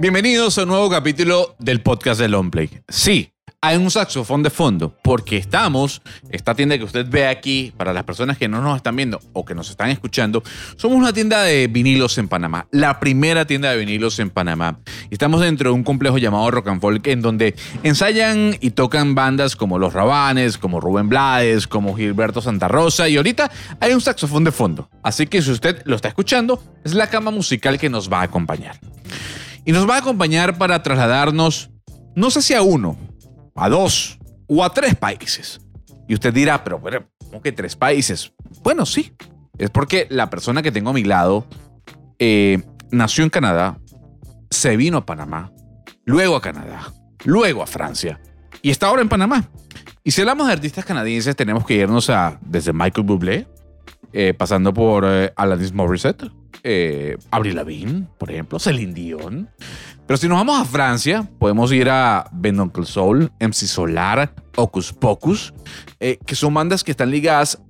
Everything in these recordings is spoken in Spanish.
Bienvenidos a un nuevo capítulo del podcast de Longplay. Sí, hay un saxofón de fondo porque estamos, esta tienda que usted ve aquí, para las personas que no nos están viendo o que nos están escuchando, somos una tienda de vinilos en Panamá, la primera tienda de vinilos en Panamá. Estamos dentro de un complejo llamado Rock and Folk en donde ensayan y tocan bandas como Los Rabanes, como Rubén Blades, como Gilberto Santa Rosa y ahorita hay un saxofón de fondo. Así que si usted lo está escuchando, es la cama musical que nos va a acompañar. Y nos va a acompañar para trasladarnos, no sé si a uno, a dos o a tres países. Y usted dirá, pero, pero ¿cómo que tres países? Bueno, sí. Es porque la persona que tengo a mi lado eh, nació en Canadá, se vino a Panamá, luego a Canadá, luego a Francia y está ahora en Panamá. Y si hablamos de artistas canadienses, tenemos que irnos a desde Michael Bublé, eh, pasando por eh, Alanis Morissette, eh, Avril Lavigne, por ejemplo, Celine Dion. Pero si nos vamos a Francia, podemos ir a Ben Uncle Soul, MC Solar, Ocus Pocus, eh, que son bandas que están ligadas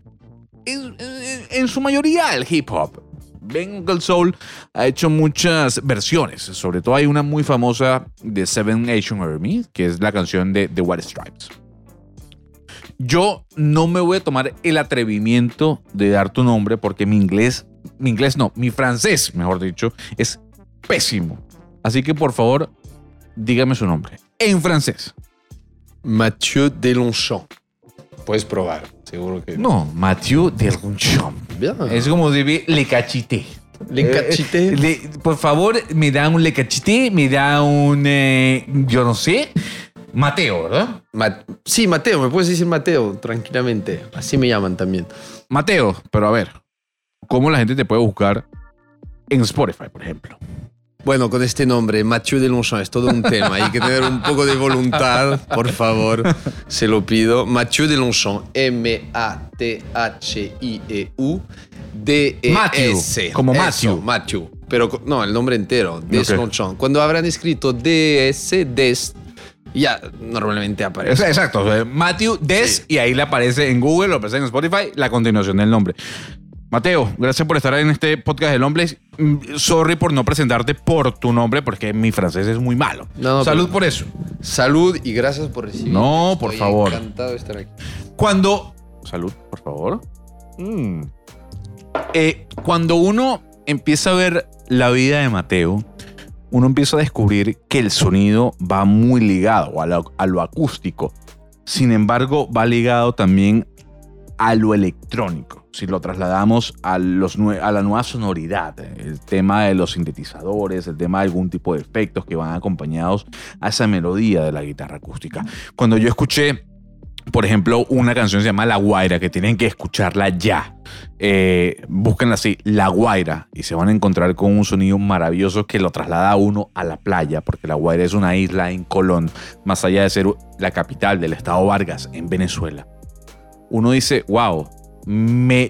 en, su mayoría al hip hop. Ben Uncle Soul ha hecho muchas versiones, sobre todo hay una muy famosa de Seven Nation Army, que es la canción de The White Stripes. Yo no me voy a tomar el atrevimiento de dar tu nombre porque mi inglés, mi inglés no, mi francés, mejor dicho, es pésimo. Así que por favor, dígame su nombre. En francés. Mathieu Delonchamp. Puedes probar, seguro que. No, Mathieu Delonchon. Bien. Es como de le cachité. Le cachité. Eh, le- por favor, me da un le cachité, me da un, eh, yo no sé, Mateo, ¿verdad? Ma- sí, Mateo, me puedes decir Mateo, tranquilamente. Así me llaman también. Mateo, pero a ver, ¿cómo la gente te puede buscar en Spotify, por ejemplo? Bueno, con este nombre, Mathieu Delonchamp, es todo un tema. Hay que tener un poco de voluntad, por favor. Se lo pido. Mathieu Delonchamp. M-A-T-H-I-E-U. D-E-S. Como Eso, Matthew. Matthew. Pero no, el nombre entero. Deslonchon. Cuando habrán escrito D-S, Des, ya normalmente aparece. Exacto, Matthew Des, Sí. y ahí le aparece en Google, lo aparece en Spotify, la continuación del nombre. Mateo, gracias por estar en este podcast del hombre. Mm, Sorry por no presentarte por tu nombre, porque mi francés es muy malo. No, Salud pero- por eso. Salud y gracias por recibir. No, por favor. Encantado de estar aquí. Cuando. Salud, por favor. Mm. Eh, cuando uno empieza a ver la vida de Mateo, uno empieza a descubrir que el sonido va muy ligado a lo, a lo acústico. Sin embargo, va ligado también a lo electrónico. Si lo trasladamos a, la nueva sonoridad, el tema de los sintetizadores, el tema de algún tipo de efectos que van acompañados a esa melodía de la guitarra acústica. Cuando yo escuché por ejemplo, una canción se llama La Guaira, que tienen que escucharla ya. Eh, búsquenla así, La Guaira, y se van a encontrar con un sonido maravilloso que lo traslada a uno a la playa, porque La Guaira es una isla en Colón, más allá de ser la capital del estado Vargas, en Venezuela. Uno dice, wow,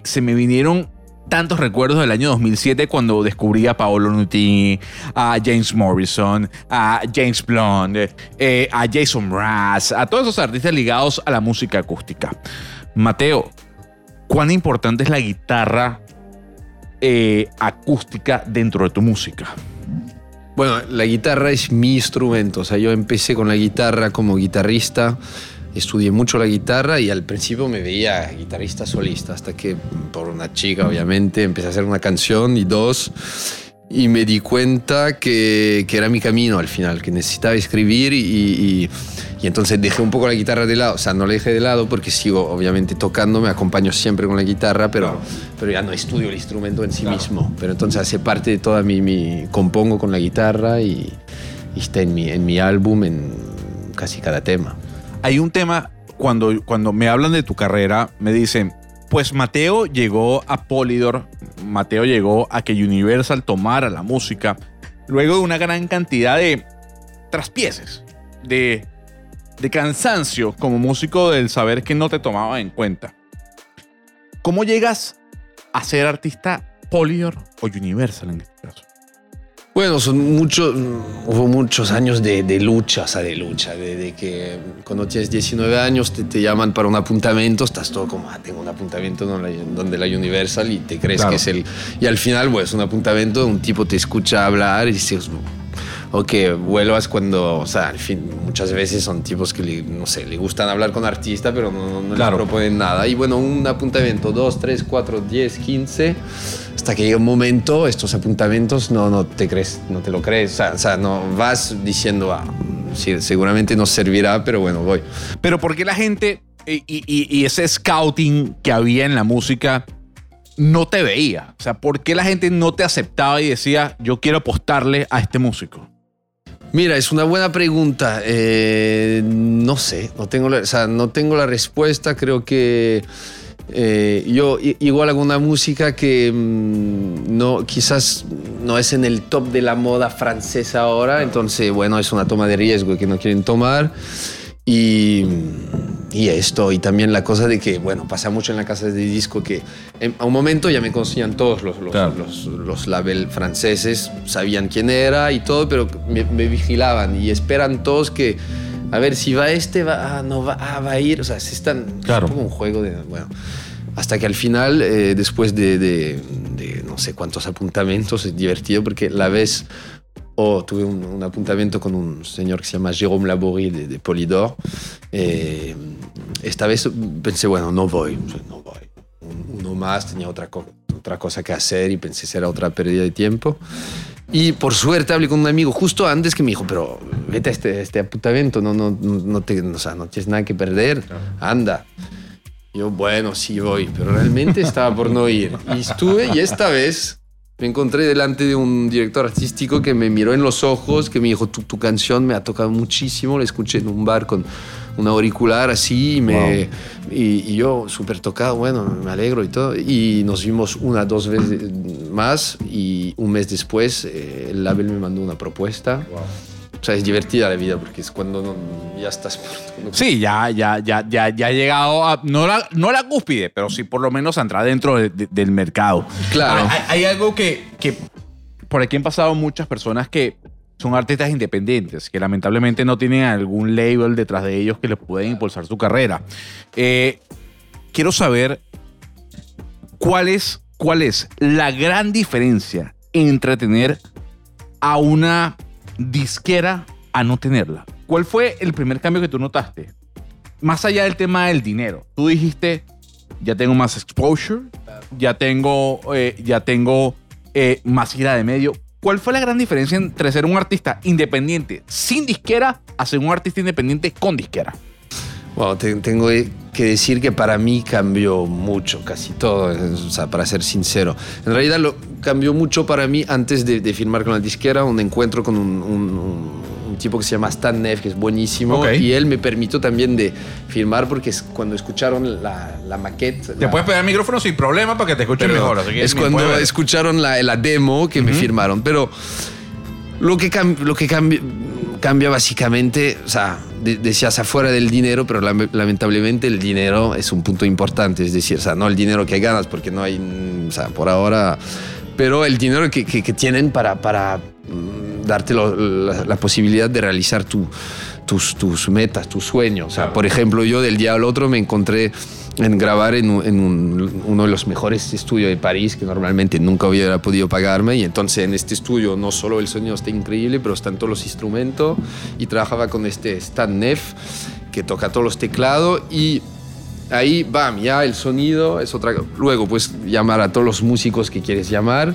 se me vinieron tantos recuerdos del año 2007 cuando descubrí a Paolo Nutini, a James Morrison, a James Blunt, eh, a Jason Mraz, a todos esos artistas ligados a la música acústica. Mateo, ¿cuán importante es la guitarra eh, acústica dentro de tu música? Bueno, la guitarra es mi instrumento. O sea, yo empecé con la guitarra como guitarrista. Estudié mucho la guitarra y al principio me veía guitarrista solista, hasta que por una chica, obviamente, empecé a hacer una canción y dos. Y me di cuenta que, que era mi camino al final, que necesitaba escribir y, y- y entonces dejé un poco la guitarra de lado. O sea, no la dejé de lado porque sigo obviamente tocando, me acompaño siempre con la guitarra, pero, pero ya no estudio el instrumento en sí mismo. Pero entonces hace parte de toda mi... mi compongo con la guitarra y, y está en mi, en mi álbum, en casi cada tema. Hay un tema, cuando, cuando me hablan de tu carrera, me dicen, pues Mateo llegó a Polydor, Mateo llegó a que Universal tomara la música, luego de una gran cantidad de traspieces, de, de cansancio como músico del saber que no te tomaba en cuenta. ¿Cómo llegas a ser artista Polydor o Universal en este caso? Bueno, son muchos, hubo muchos años de, de lucha, o sea, de lucha, de, de que cuando tienes 19 años te, te llaman para un apuntamiento, estás todo como, ah, tengo un apuntamiento donde la, donde la Universal y te crees Claro. que es el... Y al final, pues, un apuntamiento, un tipo te escucha hablar y dices, o que vuelvas cuando, o sea, al fin, muchas veces son tipos que, le- no sé, le gustan hablar con artista, pero no, no Claro. le proponen nada. Y bueno, un apuntamiento, dos, tres, cuatro, diez, quince, hasta que llega un momento, estos apuntamientos no, no te crees, no te lo crees, o sea, o sea, no vas diciendo, ah, sí, seguramente nos servirá, pero bueno, voy. Pero ¿por qué la gente y, y- y ese scouting que había en la música no te veía? O sea, ¿por qué la gente no te aceptaba y decía, yo quiero apostarle a este músico? Mira, es una buena pregunta. Eh, no sé, no tengo, la, o sea, no tengo la respuesta. Creo que eh, yo igual hago una música que mm, no, quizás no es en el top de la moda francesa ahora. Entonces, bueno, es una toma de riesgo que no quieren tomar. Y, y esto, y también la cosa de que, bueno, pasa mucho en la casa de disco que en- a un momento ya me conocían todos los, los, Claro. los, los label franceses, sabían quién era y todo, pero me, me vigilaban y esperan todos que, a ver, si va este, va, ah, no va, ah, va a ir, o sea, se están, Claro. es como un juego de, bueno, hasta que al final, eh, después de, de- de no sé cuántos apuntamientos, es divertido porque la vez o tuve un, un apuntamiento con un señor que se llama Jérôme Laborie de, de Polydor. Eh, esta vez pensé, bueno, no voy, no voy. Un- Uno más, tenía otra, co- otra cosa que hacer y pensé que era otra pérdida de tiempo. Y por suerte hablé con un amigo justo antes que me dijo, pero vete a este, este apuntamiento, no, no, no, te, o sea, no tienes nada que perder, anda. Yo, bueno, sí voy, pero realmente estaba por no ir. Y estuve y esta vez me encontré delante de un director artístico que me miró en los ojos, que me dijo, tu, tu canción me ha tocado muchísimo, la escuché en un bar con un auricular así y, me, y, y yo súper tocado, bueno, me alegro y todo. Y nos vimos una, dos veces más y un mes después eh, el label me mandó una propuesta. O sea, es divertida la vida porque es cuando no- ya estás... Sí, ya, ya, ya, ya, ya ha llegado a, no la, no la cúspide, pero sí por lo menos a entrar dentro de- de- del mercado. Claro. Hay, hay algo que, que por aquí han pasado muchas personas que son artistas independientes, que lamentablemente no tienen algún label detrás de ellos que les pueden impulsar su carrera. Eh, quiero saber cuál es, cuál es la gran diferencia entre tener a una disquera a no tenerla. ¿Cuál fue el primer cambio que tú notaste? Más allá del tema del dinero. Tú dijiste, ya tengo más exposure, ya tengo, eh, ya tengo eh, más gira de medio. ¿Cuál fue la gran diferencia entre ser un artista independiente sin disquera a ser un artista independiente con disquera? Bueno, te- tengo que decir que para mí cambió mucho, casi todo, eh, o sea, para ser sincero. En realidad lo cambió mucho para mí antes de, de firmar con la disquera, un encuentro con un, un- un- un tipo que se llama Stan Neff, que es buenísimo, y él me permitió también de firmar porque es cuando escucharon la, la maquette... Te la- puedes pegar el micrófono sin problema para que te escuchen pero mejor. así que es cuando escucharon la, la demo que me firmaron. Pero lo que, cam- lo que cambia, cambia básicamente, o sea, de- decías afuera del dinero, pero lam- lamentablemente el dinero es un punto importante. Es decir, o no el dinero que ganas, porque no hay, por ahora, pero el dinero que, tienen para, mm, darte la, la posibilidad de realizar tu, tus, tus metas, tus sueños. O sea, por ejemplo, yo del día al otro me encontré en grabar en, un- en un- uno de los mejores estudios de París que normalmente nunca hubiera podido pagarme. Y entonces en este estudio no solo el sonido está increíble pero están todos los instrumentos. Y trabajaba con este Stan Neff que toca todos los teclados. Y ahí bam ya el sonido es otra luego pues llamar a todos los músicos que quieres llamar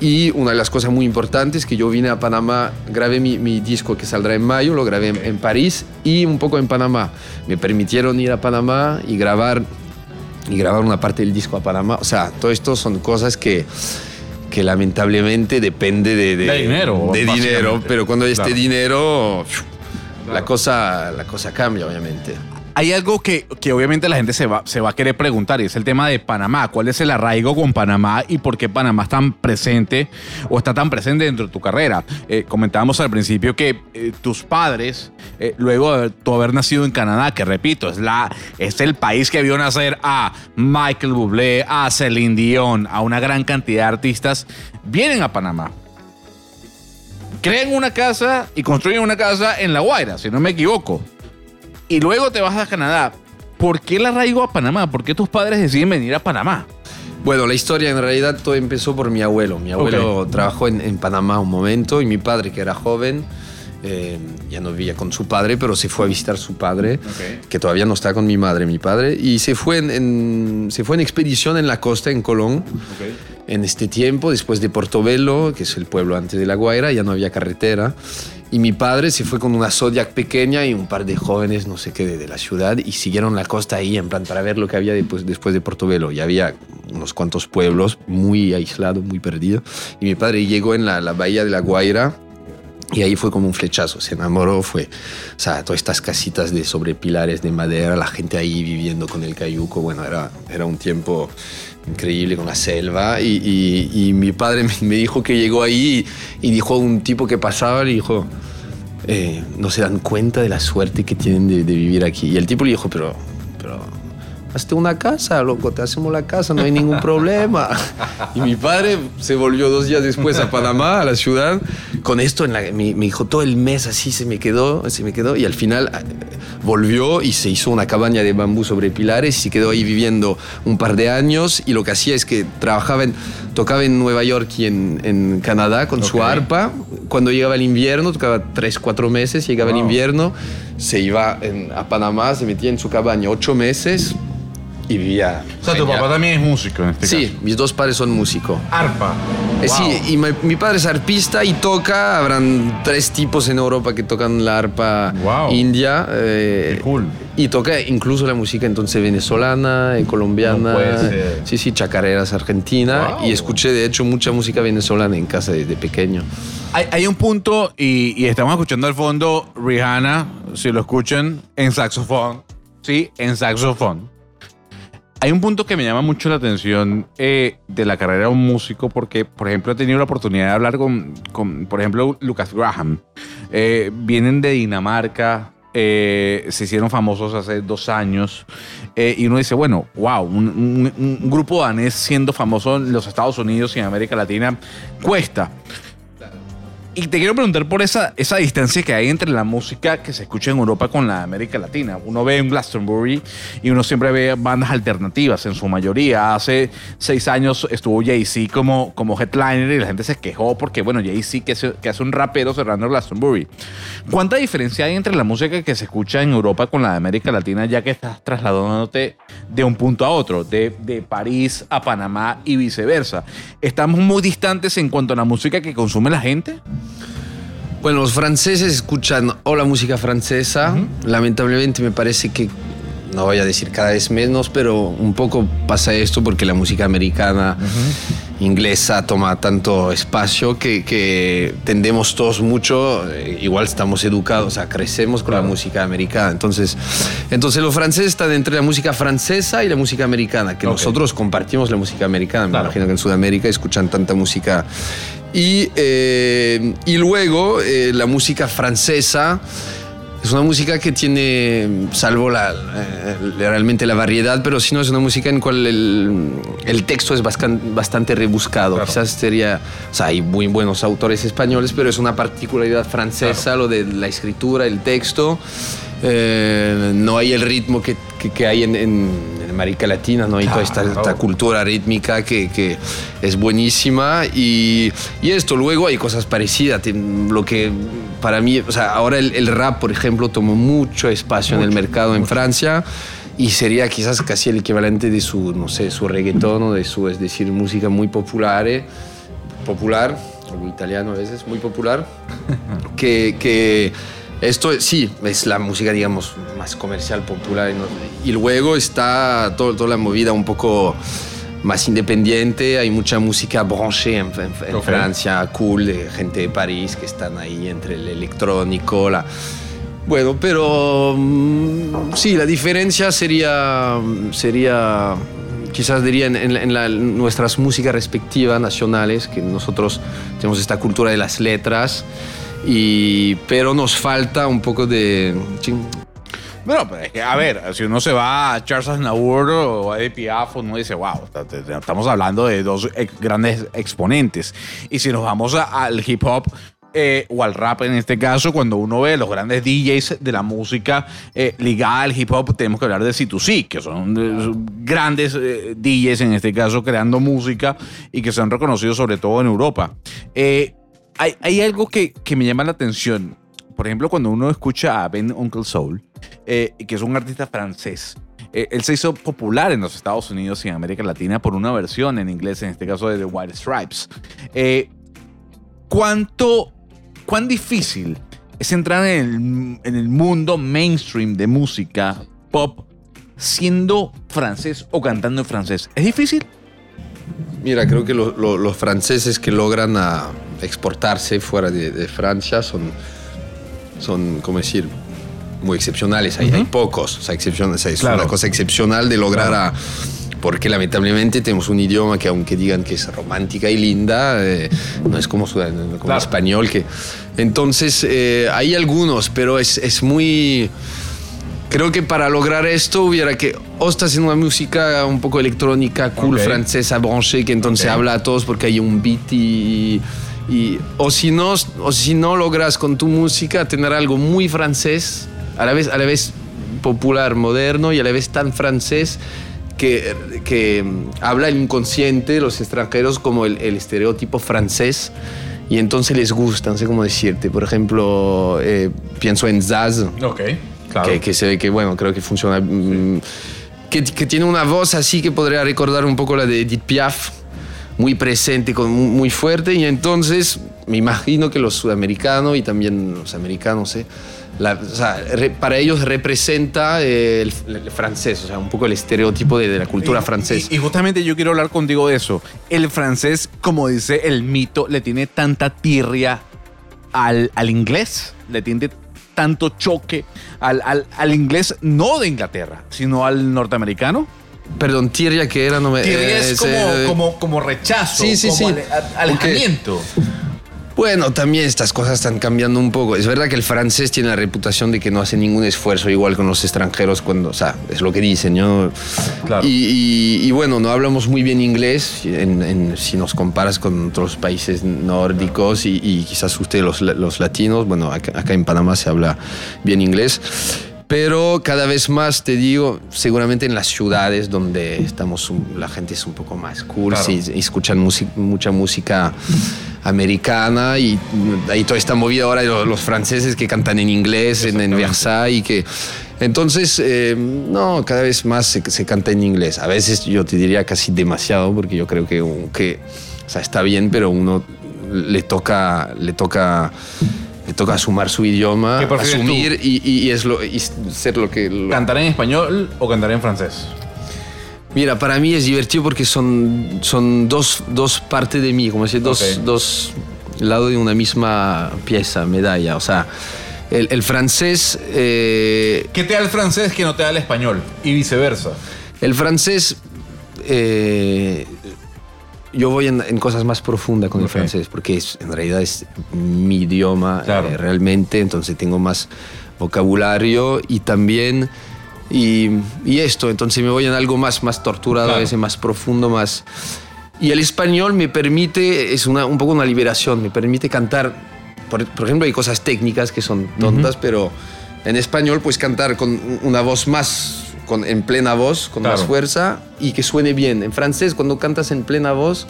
y una de las cosas muy importantes que yo vine a Panamá, grabé mi, mi disco que saldrá en mayo, lo grabé en, en París y un poco en Panamá. Me permitieron ir a Panamá y grabar, y grabar una parte del disco a Panamá. O sea, todo esto son cosas que, que lamentablemente depende de, De dinero, De dinero, pero cuando hay este Claro. dinero, la, cosa, la cosa cambia, obviamente. Hay algo que, que obviamente la gente se va, se va a querer preguntar y es el tema de Panamá. ¿Cuál es el arraigo con Panamá y por qué Panamá es tan presente o está tan presente dentro de tu carrera? Eh, comentábamos al principio que eh, tus padres, eh, luego de tú haber nacido en Canadá, que repito, es, la, es el país que vio nacer a Michael Bublé, a Celine Dion, a una gran cantidad de artistas, vienen a Panamá crean una casa y construyen una casa en La Guaira, si no me equivoco. Y luego te vas a Canadá. ¿Por qué el arraigo a Panamá? ¿Por qué tus padres deciden venir a Panamá? Bueno, la historia en realidad todo empezó por mi abuelo. Mi abuelo trabajó en, en, Panamá un momento y mi padre, que era joven, eh, ya no vivía con su padre, pero se fue a visitar su padre, que todavía no está con mi madre, mi padre, y se fue en, se fue en expedición en la costa, en Colón. En este tiempo, después de Portobelo, que es el pueblo antes de La Guaira, ya no había carretera. Y mi padre se fue con una Zodiac pequeña y un par de jóvenes, no sé qué, de, la ciudad, y siguieron la costa ahí, en plan, para ver lo que había después, después de Portobelo. Y había unos cuantos pueblos, muy aislados, muy perdidos. Y mi padre llegó en la, la bahía de La Guaira, y ahí fue como un flechazo, se enamoró, fue, o sea, todas estas casitas de sobre pilares de madera, la gente ahí viviendo con el cayuco, bueno, era, era un tiempo increíble con la selva y, y, mi padre me, dijo que llegó ahí y, dijo a un tipo que pasaba, le dijo, eh, no se dan cuenta de la suerte que tienen de, vivir aquí. Y el tipo le dijo, pero hazte una casa, loco, te hacemos la casa, no hay ningún problema. Y mi padre se volvió dos días después a Panamá, a la ciudad, con esto en la, me, me, dijo todo el mes así se me quedó, se me quedó y al final eh, volvió y se hizo una cabaña de bambú sobre pilares y se quedó ahí viviendo un par de años y lo que hacía es que trabajaba en, tocaba en Nueva York y en, en Canadá con okay. su arpa. Cuando llegaba el invierno, tocaba tres, cuatro meses, llegaba wow. el invierno, se iba en, a Panamá, se metía en su cabaña ocho meses, y vivía. O sea, tu papá también es músico en este sí, caso. mis dos padres son músicos. Arpa. Eh, wow. Sí, y mi, mi, padre es arpista y toca. Habrán tres tipos en Europa que tocan la arpa wow. india. Eh, Qué cool. Y toca incluso la música entonces venezolana, y colombiana. No puede ser. Sí, sí, chacareras argentina. Wow. Y escuché de hecho mucha música venezolana en casa desde pequeño. Hay, hay un punto, y, y estamos escuchando al fondo Rihanna, si lo escuchan, en saxofón. Sí, en saxofón. Hay un punto que me llama mucho la atención eh, de la carrera de un músico porque, por ejemplo, he tenido la oportunidad de hablar con, por ejemplo, Lucas Graham. Eh, vienen de Dinamarca, eh, se hicieron famosos hace dos años y uno dice, bueno, wow, un, un, grupo danés siendo famoso en los Estados Unidos y en América Latina cuesta. Y te quiero preguntar por esa, esa distancia que hay entre la música que se escucha en Europa con la América Latina. Uno ve en Glastonbury y uno siempre ve bandas alternativas en su mayoría. Hace seis años estuvo Jay-Z como, como headliner y la gente se quejó porque, bueno, Jay-Z que hace un rapero cerrando Glastonbury. ¿Cuánta diferencia hay entre la música que se escucha en Europa con la de América Latina ya que estás trasladándote de un punto a otro, de, de París a Panamá y viceversa? ¿Estamos muy distantes en cuanto a la música que consume la gente? Bueno, los franceses escuchan o la música francesa. Uh -huh. Lamentablemente me parece que, no voy a decir cada vez menos, pero un poco pasa esto porque la música americana, uh -huh. inglesa, toma tanto espacio que, que tendemos todos mucho, eh, igual estamos educados, o sea, crecemos con claro. la música americana. Entonces, entonces los franceses están entre la música francesa y la música americana, que okay. nosotros compartimos la música americana. Me claro. imagino que en Sudamérica escuchan tanta música y, eh, y luego eh, la música francesa es una música que tiene, salvo la, eh, realmente la variedad, pero si no es una música en cual el, el texto es bastante, bastante rebuscado. Claro. Quizás sería, o sea, hay muy buenos autores españoles, pero es una particularidad francesa claro. lo de la escritura, el texto. Eh, no hay el ritmo que, que, que hay en, América Latina, no claro. toda esta, esta, cultura rítmica que, que es buenísima y, y, esto, luego hay cosas parecidas, lo que para mí, o sea, ahora el, el rap, por ejemplo, tomó mucho espacio mucho, en el mercado mucho. en Francia y sería quizás casi el equivalente de su, no sé, su reggaetón o de su, es decir, música muy popular, eh, popular, o italiano a veces, muy popular, que, que esto sí, es la música, digamos, más comercial, popular. Y luego está todo, toda la movida un poco más independiente. Hay mucha música branché en, en, en okay. Francia, cool, de gente de París que están ahí entre el electrónico, la... Bueno, pero mm, sí, la diferencia sería, sería quizás diría en, en, en la, nuestras músicas respectivas nacionales, que nosotros tenemos esta cultura de las letras. Y, pero nos falta un poco de... Bueno, pero es que, a ver, si uno se va a Charles Aznavour o a Edith Piaf, uno dice, wow, estamos hablando de dos grandes exponentes. Y si nos vamos al hip hop, eh, o al rap en este caso, cuando uno ve los grandes DJs de la música eh, ligada al hip hop, tenemos que hablar de C2C, que son, eh, grandes eh, DJs en este caso creando música y que se han reconocido sobre todo en Europa. Hay, hay algo que, que me llama la atención. Por ejemplo, cuando uno escucha a Ben Uncle Soul, eh, que es un artista francés, eh, él se hizo popular en los Estados Unidos y en América Latina por una versión en inglés, en este caso de The White Stripes. Eh, ¿Cuánto, cuán difícil es entrar en el, en el mundo mainstream de música pop siendo francés o cantando en francés? ¿Es difícil? Mira, creo que lo- lo- los franceses que logran a exportarse fuera de, de Francia son, son, ¿cómo decir? Muy excepcionales. Hay, hay pocos. O sea, sea, es Claro. una cosa excepcional de lograr a... Porque lamentablemente tenemos un idioma que aunque digan que es romántica y linda, eh, no es como, como Claro. español. Que, entonces, eh, hay algunos, pero es, es muy... Creo que para lograr esto hubiera que o estás en una música un poco electrónica, cool, Ok. francesa, branché, que entonces Ok. habla a todos porque hay un beat y... y- o, si no, o si no logras con tu música tener algo muy francés, a la vez, a la vez popular, moderno y a la vez tan francés que, que mm, habla el inconsciente de los extranjeros como el, el estereotipo francés y entonces les gusta, no sé cómo decirte. Por ejemplo, eh, pienso en Zaz, Ok, que, que se ve que, bueno, creo que funciona. mm, Que, que tiene una voz así que podría recordar un poco la de Edith Piaf, muy presente, con, muy fuerte. Y entonces me imagino que los sudamericanos y también los americanos, ¿eh? La- o sea, re- para ellos representa eh, el, el francés, o sea, un poco el estereotipo de, de la cultura Y- francesa. Y, y justamente yo quiero hablar contigo de eso. El francés, como dice el mito, le tiene tanta tirria al, al inglés, le tiene tanto choque al, al- al inglés, no de Inglaterra, sino al norteamericano. Perdón, Tirria que era, no me. Tirria eh, es como, como, como rechazo, Sí, sí, como sí. ale- a- alejamiento. Bueno, también estas cosas están cambiando un poco. Es verdad que el francés tiene la reputación de que no hace ningún esfuerzo igual con los extranjeros cuando, o sea, es lo que dicen, ¿no? Claro. Y, y- y bueno, no hablamos muy bien inglés en- en- si nos comparas con otros países nórdicos y, y quizás ustedes los, los latinos, bueno, acá, acá en Panamá se habla bien inglés. Pero cada vez más te digo, seguramente en las ciudades donde estamos, la gente es un poco más cool, Claro. escuchan mucha música americana y hay toda esta movida ahora de los, los franceses que cantan en inglés en, en. Versailles y que entonces eh, no cada vez más se, se canta en inglés a veces yo te diría casi demasiado porque yo creo que, que o sea, está bien pero uno le toca le toca le toca sumar su idioma asumir y, es lo y ser lo que lo- ¿Cantar en español o cantar en francés? Mira, para mí es divertido porque son, son dos, dos partes de mí, como decir, dos, dos lados de una misma pieza, medalla. O sea, el, el francés, eh, ¿Qué te da el francés que no te da el español? Y viceversa. el francés, eh, yo voy en, en cosas más profundas con el francés porque es, en realidad es mi idioma Claro. eh, realmente, entonces tengo más vocabulario y también... Y, y esto, entonces me voy en algo más, más torturado, Claro. a veces más profundo, más... Y el español me permite, es una, un poco una liberación, me permite cantar, por, por ejemplo, hay cosas técnicas que son tontas, pero en español puedes cantar con una voz más, con, en plena voz, con Claro. más fuerza y que suene bien. En francés, cuando cantas en plena voz,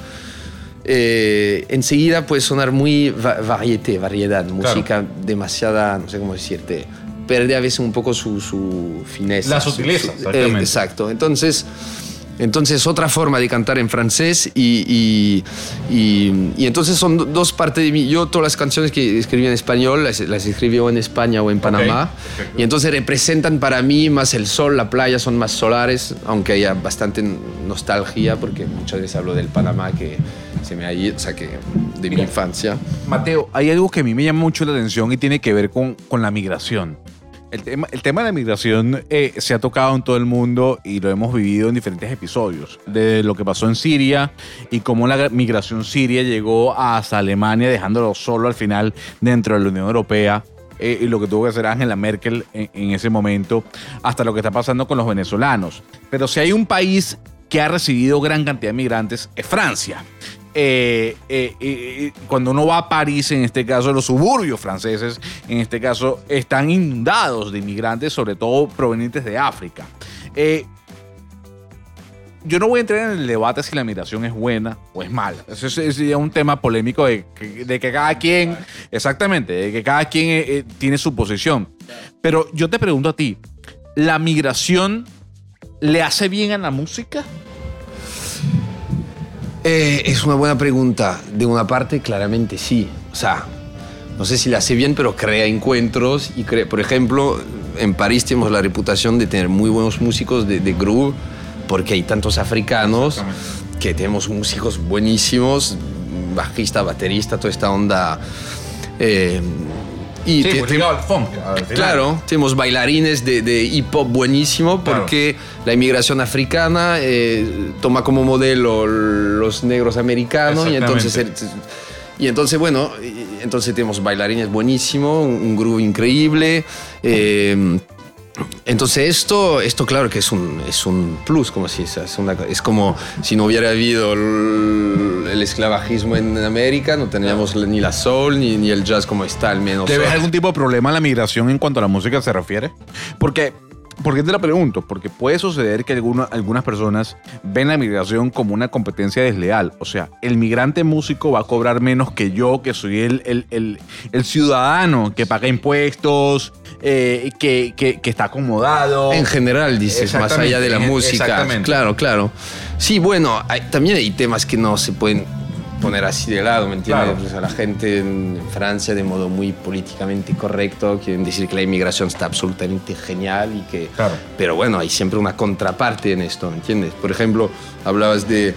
eh, enseguida puede sonar muy va- variété, variedad, música demasiada, no sé cómo decirte, pierde a veces un poco su, su fineza. La su- sutileza, su- exactamente. eh, exacto. Entonces, entonces otra forma de cantar en francés y, y, y- y entonces son do- dos partes de mí. Yo todas las canciones que escribí en español las, las escribí o en España o en Panamá. perfecto. y entonces representan para mí más el sol, la playa, son más solares, aunque haya bastante nostalgia porque muchas veces hablo del Panamá que se me ha ido, o sea, que de mi Mira. infancia. Mateo, hay algo que a mí me llama mucho la atención y tiene que ver con, con la migración. El tema, el tema de la migración eh, se ha tocado en todo el mundo y lo hemos vivido en diferentes episodios. De lo que pasó en Siria y cómo la migración siria llegó hasta Alemania, dejándolo solo al final dentro de la Unión Europea. eh, y lo que tuvo que hacer Angela Merkel en, en ese momento, hasta lo que está pasando con los venezolanos. Pero si hay un país que ha recibido gran cantidad de migrantes, es Francia. Eh, eh, eh, cuando uno va a París, en este caso los suburbios franceses, en este caso, están inundados de inmigrantes, sobre todo provenientes de África. yo no voy a entrar en el debate si la migración es buena o es mala. Eso es, un tema polémico de de que, cada quien, exactamente, de que cada quien tiene su posición. Pero yo te pregunto a ti, ¿la migración le hace bien a la música? Eh, es una buena pregunta. De una parte, claramente sí. O sea, no sé si le hace bien, pero crea encuentros y por ejemplo, en París tenemos la reputación de tener muy buenos músicos de, groove, porque hay tantos africanos que tenemos músicos buenísimos, bajista, baterista, toda esta onda. Eh, y sí, pues al funk. claro, tenemos bailarines de, hip hop buenísimo porque la inmigración africana eh, toma como modelo los negros americanos y entonces, y entonces bueno, entonces tenemos bailarines buenísimo, un, groove increíble. Eh, entonces esto, esto claro que es un, es un plus, como si es, es como si no hubiera habido el, esclavagismo en América, no tendríamos ni la soul ni, ni el jazz como está al menos. ¿Te ves algún tipo de problema en la migración en cuanto a la música se refiere? Porque ¿Por qué te la pregunto? Porque puede suceder que algunas personas ven la migración como una competencia desleal. O sea, el migrante músico va a cobrar menos que yo, que soy el, el, ciudadano que paga impuestos, eh, que, que, está acomodado. En general, dices, más allá de la música. Exactamente. Claro, claro. Sí, bueno, también hay temas que no se pueden poner así de lado, ¿me entiendes? A la gente en Francia, de modo muy políticamente correcto, quieren decir que la inmigración está absolutamente genial y que... Pero bueno, hay siempre una contraparte en esto, ¿me entiendes? Por ejemplo, hablabas de,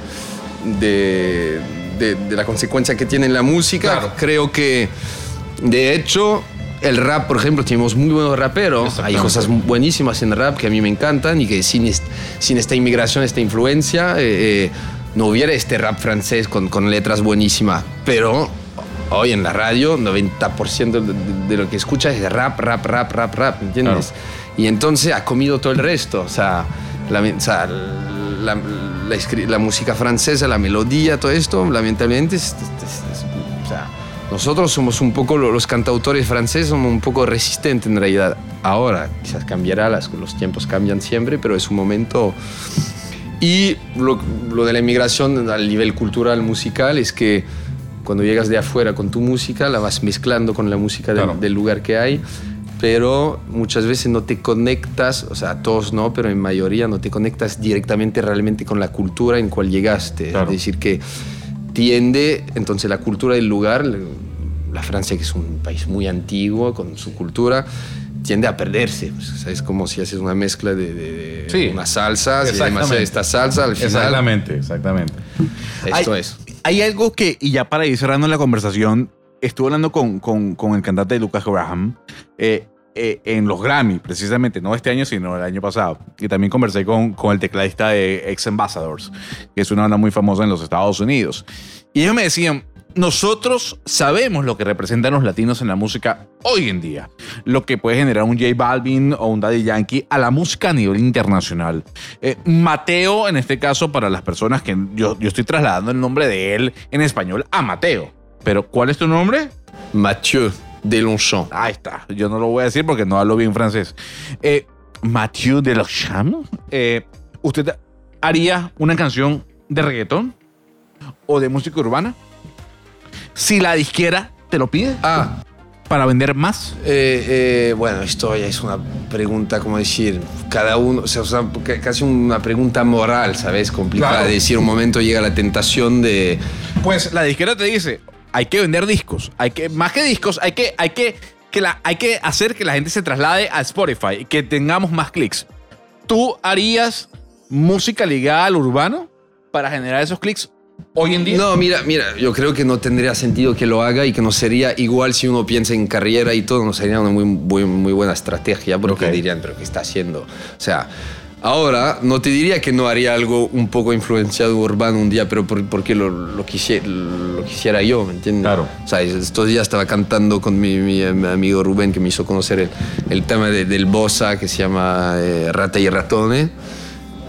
de, de, la consecuencia que tiene la música. Creo que, de hecho, el rap, por ejemplo, tenemos muy buenos raperos. Hay cosas buenísimas en rap que a mí me encantan y que sin, sin esta inmigración, esta influencia, eh, eh, no hubiera este rap francés con, con letras buenísimas. Pero hoy en la radio, 90% de, lo que escucha es rap, rap, rap, rap, rap, ¿entiendes? Y entonces ha comido todo el resto. O sea, la, la, la, música francesa, la melodía, todo esto, lamentablemente, o sea, nosotros somos un poco, los cantautores franceses somos un poco resistentes en realidad. Ahora, quizás cambiará, las, los tiempos cambian siempre, pero es un momento y lo, lo, de la inmigración al nivel cultural, musical, es que cuando llegas de afuera con tu música, la vas mezclando con la música del lugar que hay, pero muchas veces no te conectas, o sea, todos no, pero en mayoría no te conectas directamente realmente con la cultura en cual llegaste. Es decir, que tiende, entonces la cultura del lugar, la Francia que es un país muy antiguo con su cultura, tiende a perderse. es como si haces una mezcla de, una salsa, si hay esta salsa al final. Exactamente, exactamente. Esto es. Hay algo que, y ya para ir cerrando la conversación, estuve hablando con, con, el cantante Lucas Graham eh, eh, en los Grammy, precisamente, no este año, sino el año pasado. Y también conversé con, con el tecladista de Ex Ambassadors, que es una banda muy famosa en los Estados Unidos. Y ellos me decían, nosotros sabemos lo que representan los latinos en la música hoy en día, lo que puede generar un J Balvin o un Daddy Yankee a la música a nivel internacional. Eh, Mateo, en este caso, para las personas que yo, yo estoy trasladando el nombre de él en español a Mateo. Pero, ¿cuál es tu nombre? Mathieu Delonchamp. Ahí está. Yo no lo voy a decir porque no hablo bien francés. Eh, Mathieu Delonchamp. Eh, ¿Usted haría una canción de reggaetón o de música urbana? Si la disquera te lo pide. Ah. Para vender más. Eh, eh, bueno, esto ya es una pregunta, como decir, cada uno, o sea, casi una pregunta moral, ¿sabes? Complicada de decir, un momento llega la tentación de... Pues la disquera te dice, hay que vender discos, hay que, más que discos, hay que, hay que, que la, hay que hacer que la gente se traslade a Spotify, que tengamos más clics. ¿Tú harías música ligada al urbano para generar esos clics hoy en día? No, mira, mira, yo creo que no tendría sentido que lo haga y que no sería igual si uno piensa en carrera y todo, no sería una muy, muy, buena estrategia porque dirían, pero ¿qué está haciendo? O sea, ahora no te diría que no haría algo un poco influenciado urbano un día, pero porque lo, lo, quisiera, lo quisiera yo, ¿me entiendes? Claro. O sea, estos días estaba cantando con mi, amigo Rubén que me hizo conocer el, tema del bossa que se llama eh, Rata y Ratone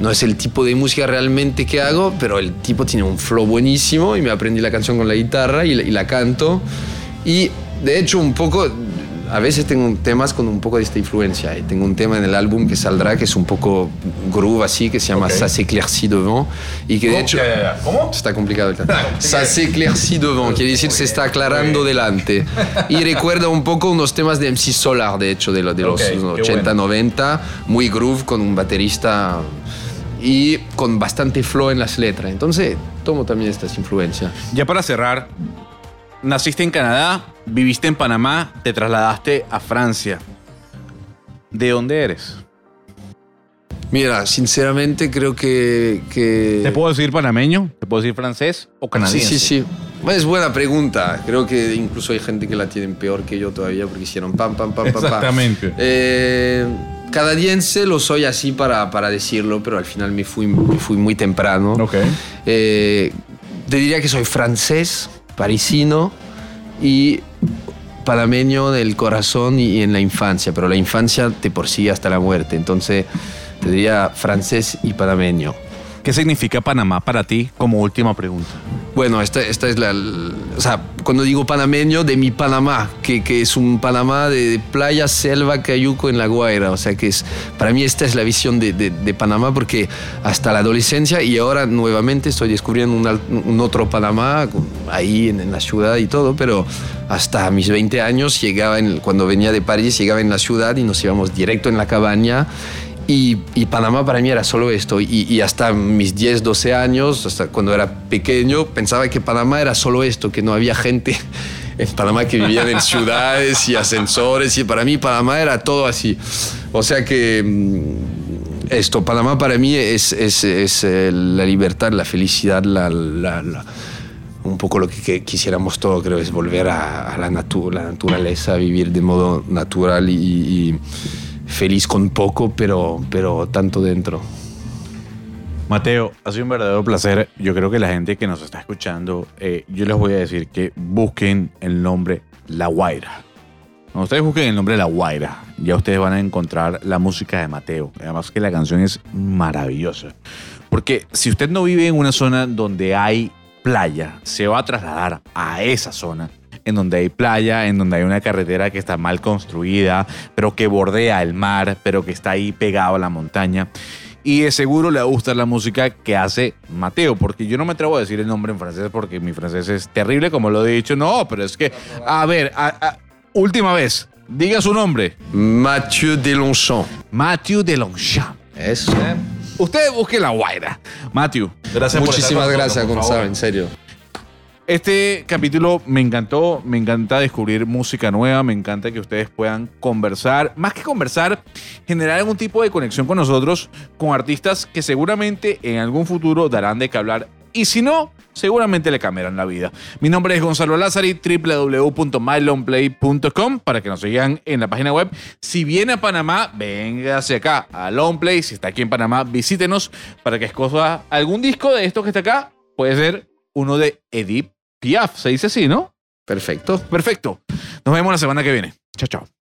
no es el tipo de música realmente que hago, pero el tipo tiene un flow buenísimo y me aprendí la canción con la guitarra y, la- y la canto. Y de hecho un poco, a veces tengo temas con un poco de esta influencia. Y tengo un tema en el álbum que saldrá que es un poco groove así, que se llama Ok. Ça s'éclaircit devant. Y que de hecho... ¿Cómo? Está complicado el. Ça s'éclaircit devant, quiere decir se está aclarando delante. Y recuerda un poco unos temas de MC Solar, de hecho, de, lo- de los Ok, qué 80, 90, muy groove, con un baterista y con bastante flow en las letras. Entonces, tomo también estas influencias. Ya para cerrar, naciste en Canadá, viviste en Panamá, te trasladaste a Francia. ¿De dónde eres? Mira, sinceramente creo que... que... ¿Te puedo decir panameño? ¿Te puedo decir francés o Sí, canadiense? sí, sí. Es buena pregunta. Creo que incluso hay gente que la tienen peor que yo todavía porque hicieron pam, pam, pam, pam, pam. Exactamente. Eh, canadiense lo soy así para, para decirlo, pero al final me fui, me fui muy temprano. Ok. Eh, te diría que soy francés, parisino y panameño del corazón y en la infancia, pero la infancia te persigue hasta la muerte. Entonces, te diría francés y panameño. ¿Qué significa Panamá para ti como última pregunta? Bueno, esta, esta es la, O sea, cuando digo panameño, de mi Panamá, que, que es un Panamá de, de playa, selva, cayuco en La Guaira. O sea, que es. Para mí, esta es la visión de, de- de Panamá, porque hasta la adolescencia y ahora nuevamente estoy descubriendo un, un otro Panamá, ahí en, en la ciudad y todo, pero hasta mis 20 años llegaba, en- cuando venía de París, llegaba en la ciudad y nos íbamos directo en la cabaña. Y, y Panamá para mí era solo esto. Y, y hasta mis 10, 12 años, hasta cuando era pequeño, pensaba que Panamá era solo esto, que no había gente en Panamá que vivían en ciudades y ascensores. Y para mí Panamá era todo así. O sea que mm, esto, Panamá para mí es, es, es, eh, la libertad, la felicidad, la, la- la- un poco lo que, quisiéramos todos, creo, es volver a, a la, natu- la naturaleza, vivir de modo natural y, y feliz con poco, pero, pero tanto dentro. Mateo, ha sido un verdadero placer. Yo creo que la gente que nos está escuchando, eh, yo les voy a decir que busquen el nombre La Guaira. Cuando ustedes busquen el nombre La Guaira, ya ustedes van a encontrar la música de Mateo. Además que la canción es maravillosa. Porque si usted no vive en una zona donde hay playa, se va a trasladar a esa zona en donde hay playa, en donde hay una carretera que está mal construida, pero que bordea el mar, pero que está ahí pegado a la montaña. Y de seguro le va a gustar la música que hace Mateo, porque yo no me atrevo a decir el nombre en francés porque mi francés es terrible, como lo he dicho. No, pero es que, a ver, a- a- última vez, diga su nombre. Mathieu Delonchamp. Matthew de Longchamp. Eso. Usted busque la guaira. Matthew, gracias Muchísimas gracias, Gonzalo, en serio. Este capítulo me encantó, me encanta descubrir música nueva, me encanta que ustedes puedan conversar, más que conversar, generar algún tipo de conexión con nosotros, con artistas que seguramente en algún futuro darán de qué hablar y si no, seguramente le cambiarán la vida. Mi nombre es Gonzalo Lázari, www.mylonplay.com para que nos sigan en la página web. Si viene a Panamá, véngase acá a Longplay. Si está aquí en Panamá, visítenos para que escoja algún disco de estos que está acá. Puede ser uno de Edith Piaf, se dice así, ¿no? Perfecto. Perfecto. Nos vemos la semana que viene. Chao, chao.